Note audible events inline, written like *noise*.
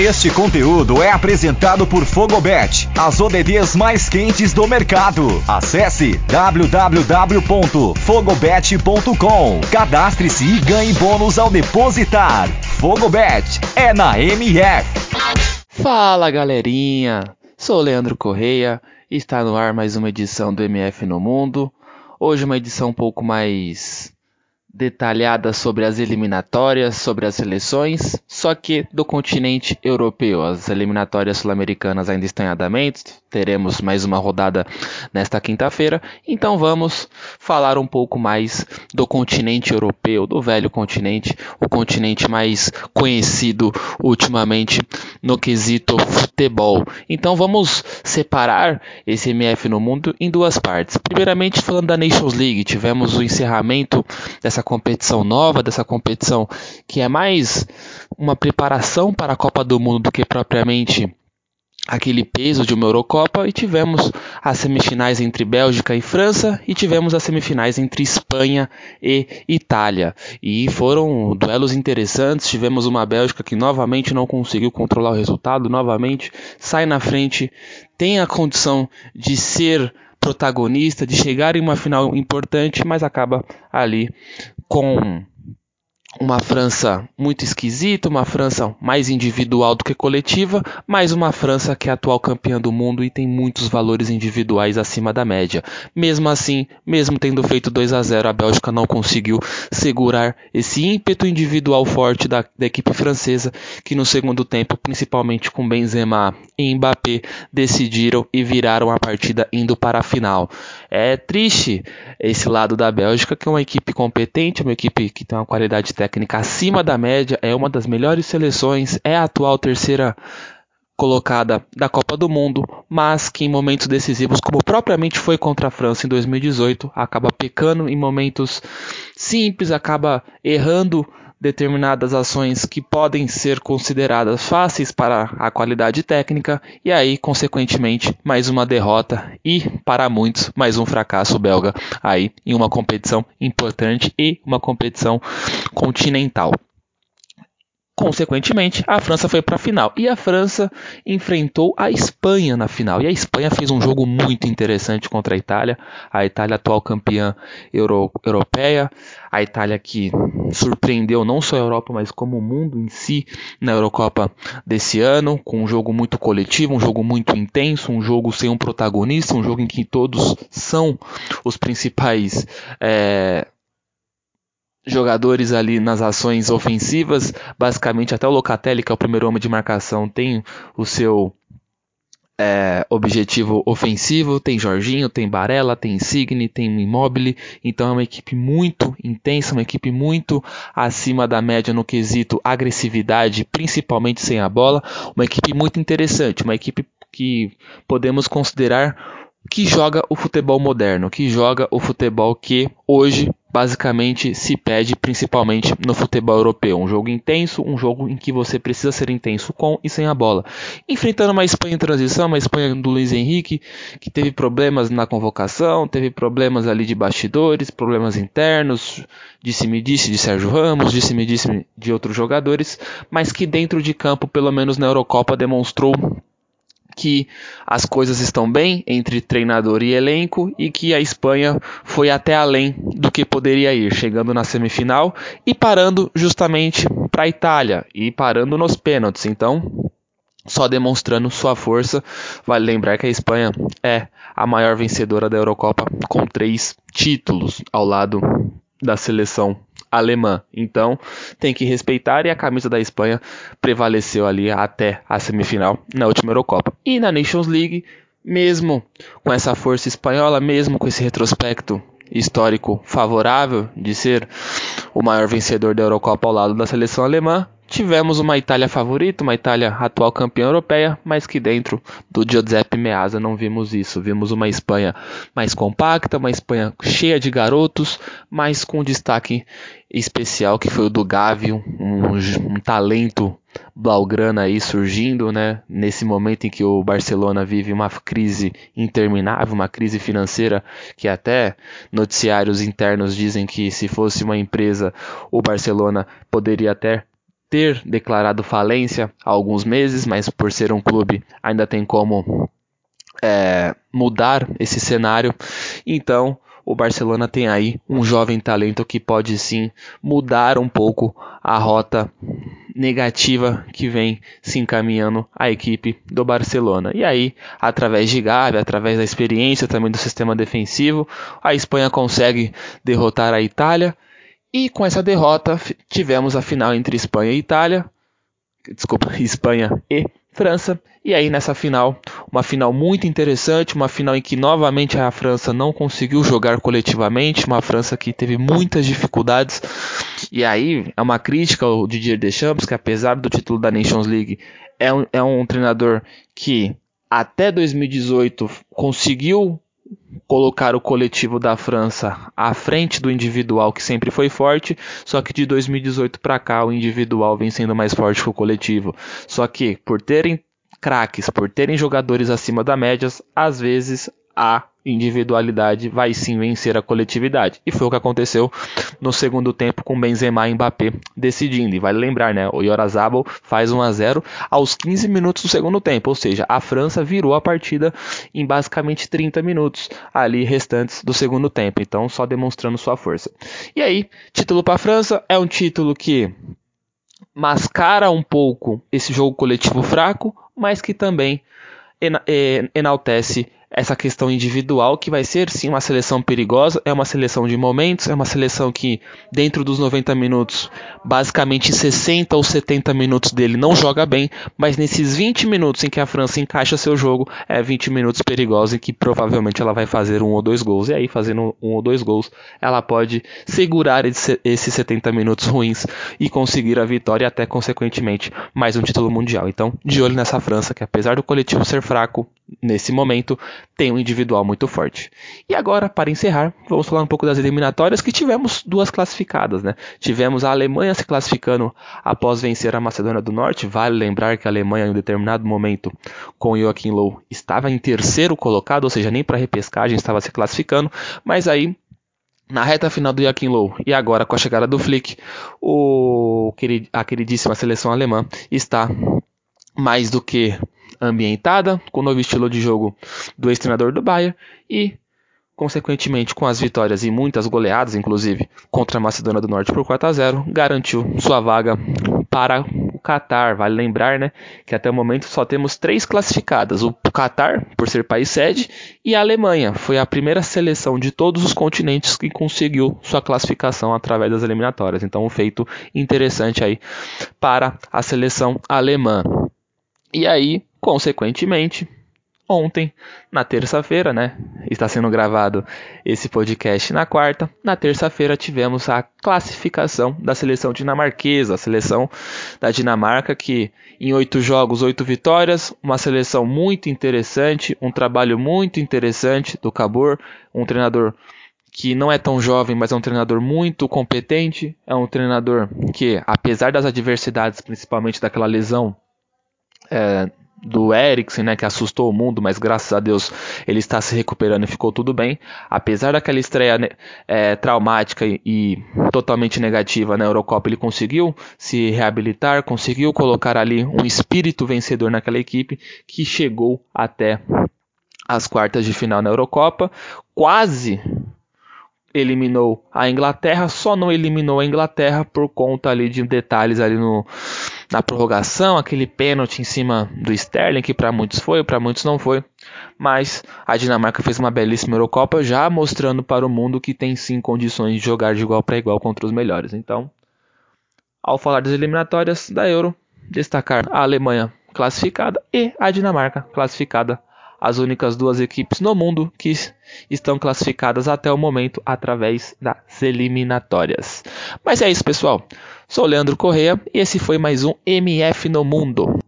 Este conteúdo é apresentado por Fogobet, as ODDs mais quentes do mercado. Acesse www.fogobet.com. Cadastre-se e ganhe bônus ao depositar. Fogobet é na MF. Fala galerinha, sou Leandro Correia está no ar mais uma edição do MF no Mundo. Hoje uma edição um pouco mais detalhada sobre as eliminatórias, sobre as seleções, só que do continente europeu. As eliminatórias sul-americanas ainda estão em andamento, teremos mais uma rodada nesta quinta-feira, então vamos falar um pouco mais do continente europeu, do velho continente, o continente mais conhecido ultimamente no quesito futebol. Então vamos separar esse MF no mundo em duas partes. Primeiramente falando da Nations League, tivemos o encerramento dessa dessa competição nova, dessa competição que é mais uma preparação para a Copa do Mundo do que propriamente aquele peso de uma Eurocopa e tivemos as semifinais entre Bélgica e França e tivemos as semifinais entre Espanha e Itália. E foram duelos interessantes, tivemos uma Bélgica que novamente não conseguiu controlar o resultado, novamente sai na frente, tem a condição de ser protagonista, de chegar em uma final importante, mas acaba ali com uma França muito esquisita, uma França mais individual do que coletiva, mas uma França que é atual campeã do mundo e tem muitos valores individuais acima da média. Mesmo assim, mesmo tendo feito 2 a 0, a Bélgica não conseguiu segurar esse ímpeto individual forte da, da equipe francesa, que no segundo tempo, principalmente com Benzema e Mbappé, decidiram e viraram a partida indo para a final. É triste esse lado da Bélgica, que é uma equipe competente, uma equipe que tem uma qualidade técnica acima da média, é uma das melhores seleções, é a atual terceira colocada da Copa do Mundo, mas que em momentos decisivos, como propriamente foi contra a França em 2018, acaba pecando em momentos simples, acaba errando determinadas ações que podem ser consideradas fáceis para a qualidade técnica e aí, consequentemente, mais uma derrota e para muitos mais um fracasso belga aí em uma competição importante e uma competição continental. Consequentemente, a França foi para a final e a França enfrentou a Espanha na final. E a Espanha fez um jogo muito interessante contra a Itália, a Itália atual campeã euro europeia, a Itália que surpreendeu não só a Europa, mas como o mundo em si na Eurocopa desse ano, com um jogo muito coletivo, um jogo muito intenso, um jogo sem um protagonista, um jogo em que todos são os principais. É jogadores ali nas ações ofensivas, basicamente até o Locatelli, que é o primeiro homem de marcação, tem o seu é, objetivo ofensivo, tem Jorginho, tem Barella, tem Insigne, tem Immobile, então é uma equipe muito intensa, uma equipe muito acima da média no quesito agressividade, principalmente sem a bola, uma equipe muito interessante, uma equipe que podemos considerar que joga o futebol moderno, que joga o futebol que hoje basicamente se pede principalmente no futebol europeu. Um jogo intenso, um jogo em que você precisa ser intenso com e sem a bola. Enfrentando uma Espanha em transição, uma Espanha do Luiz Henrique, que teve problemas na convocação, teve problemas ali de bastidores, problemas internos, disse-me disse de Sérgio Ramos, disse-me disse de outros jogadores, mas que dentro de campo, pelo menos na Eurocopa, demonstrou que as coisas estão bem entre treinador e elenco e que a Espanha foi até além do que poderia ir, chegando na semifinal e parando justamente para a Itália e parando nos pênaltis. Então, só demonstrando sua força. Vale lembrar que a Espanha é a maior vencedora da Eurocopa com três títulos ao lado da seleção alemã. Então, tem que respeitar e a camisa da Espanha prevaleceu ali até a semifinal na última Eurocopa. E na Nations League, mesmo com essa força espanhola, mesmo com esse retrospecto histórico favorável de ser o maior vencedor da Eurocopa ao lado da seleção alemã, Tivemos uma Itália favorita, uma Itália atual campeã europeia, mas que dentro do Giuseppe Meazza não vimos isso. Vimos uma Espanha mais compacta, uma Espanha cheia de garotos, mas com destaque especial que foi o do Gavi, um, um talento blaugrana aí surgindo, né? Nesse momento em que o Barcelona vive uma crise interminável, uma crise financeira que até noticiários internos dizem que se fosse uma empresa, o Barcelona poderia até ter declarado falência há alguns meses, mas por ser um clube ainda tem como é, mudar esse cenário. Então, o Barcelona tem aí um jovem talento que pode sim mudar um pouco a rota negativa que vem se encaminhando a equipe do Barcelona. E aí, através de Gavi, através da experiência também do sistema defensivo, a Espanha consegue derrotar a Itália. E com essa derrota, tivemos a final entre Espanha e Itália. Desculpa, *laughs* Espanha e França. E aí nessa final, uma final muito interessante, uma final em que novamente a França não conseguiu jogar coletivamente, uma França que teve muitas dificuldades. E aí é uma crítica ao Didier Deschamps, que apesar do título da Nations League, é um, é um treinador que até 2018 conseguiu colocar o coletivo da França à frente do individual, que sempre foi forte, só que de 2018 para cá o individual vem sendo mais forte que o coletivo. Só que por terem craques, por terem jogadores acima da média, às vezes a individualidade vai sim vencer a coletividade. E foi o que aconteceu no segundo tempo com Benzema e Mbappé decidindo. E vale lembrar, né, o Yorazabal faz 1 a 0 aos 15 minutos do segundo tempo, ou seja, a França virou a partida em basicamente 30 minutos ali restantes do segundo tempo. Então, só demonstrando sua força. E aí, título para a França é um título que mascara um pouco esse jogo coletivo fraco, mas que também enaltece essa questão individual que vai ser sim uma seleção perigosa, é uma seleção de momentos, é uma seleção que dentro dos 90 minutos, basicamente 60 ou 70 minutos dele não joga bem, mas nesses 20 minutos em que a França encaixa seu jogo, é 20 minutos perigosos em que provavelmente ela vai fazer um ou dois gols, e aí fazendo um ou dois gols, ela pode segurar esses 70 minutos ruins e conseguir a vitória e até consequentemente mais um título mundial. Então, de olho nessa França que apesar do coletivo ser fraco, nesse momento, tem um individual muito forte. E agora, para encerrar, vamos falar um pouco das eliminatórias que tivemos duas classificadas, né? Tivemos a Alemanha se classificando após vencer a Macedônia do Norte. Vale lembrar que a Alemanha, em um determinado momento, com Joachim Low, estava em terceiro colocado, ou seja, nem para repescagem estava se classificando, mas aí na reta final do Joachim Low e agora com a chegada do Flick, o, a queridíssima seleção alemã está mais do que ambientada, com o novo estilo de jogo do ex-treinador do Bayern e, consequentemente, com as vitórias e muitas goleadas, inclusive, contra a Macedônia do Norte por 4 a 0, garantiu sua vaga para o Qatar. Vale lembrar, né, que até o momento só temos três classificadas: o Qatar, por ser país sede, e a Alemanha. Foi a primeira seleção de todos os continentes que conseguiu sua classificação através das eliminatórias. Então, um feito interessante aí para a seleção alemã. E aí, consequentemente, ontem, na terça-feira, né? Está sendo gravado esse podcast na quarta. Na terça-feira tivemos a classificação da seleção dinamarquesa, a seleção da Dinamarca que em oito jogos, oito vitórias, uma seleção muito interessante, um trabalho muito interessante do Cabor, um treinador que não é tão jovem, mas é um treinador muito competente, é um treinador que, apesar das adversidades, principalmente daquela lesão é, do Eriksen, né, que assustou o mundo, mas graças a Deus ele está se recuperando e ficou tudo bem. Apesar daquela estreia né, é, traumática e, e, totalmente negativa na Eurocopa, ele conseguiu se reabilitar, conseguiu colocar ali um espírito vencedor naquela equipe que chegou até as quartas de final na Eurocopa, quase eliminou a Inglaterra, só não eliminou a Inglaterra por conta ali de detalhes ali no na prorrogação, aquele pênalti em cima do Sterling, que para muitos foi, para muitos não foi. Mas a Dinamarca fez uma belíssima Eurocopa, já mostrando para o mundo que tem sim condições de jogar de igual para igual contra os melhores. Então, ao falar das eliminatórias da Euro, destacar a Alemanha classificada e a Dinamarca classificada as únicas duas equipes no mundo que estão classificadas até o momento através das eliminatórias. Mas é isso, pessoal. Sou Leandro Correia e esse foi mais um MF no Mundo.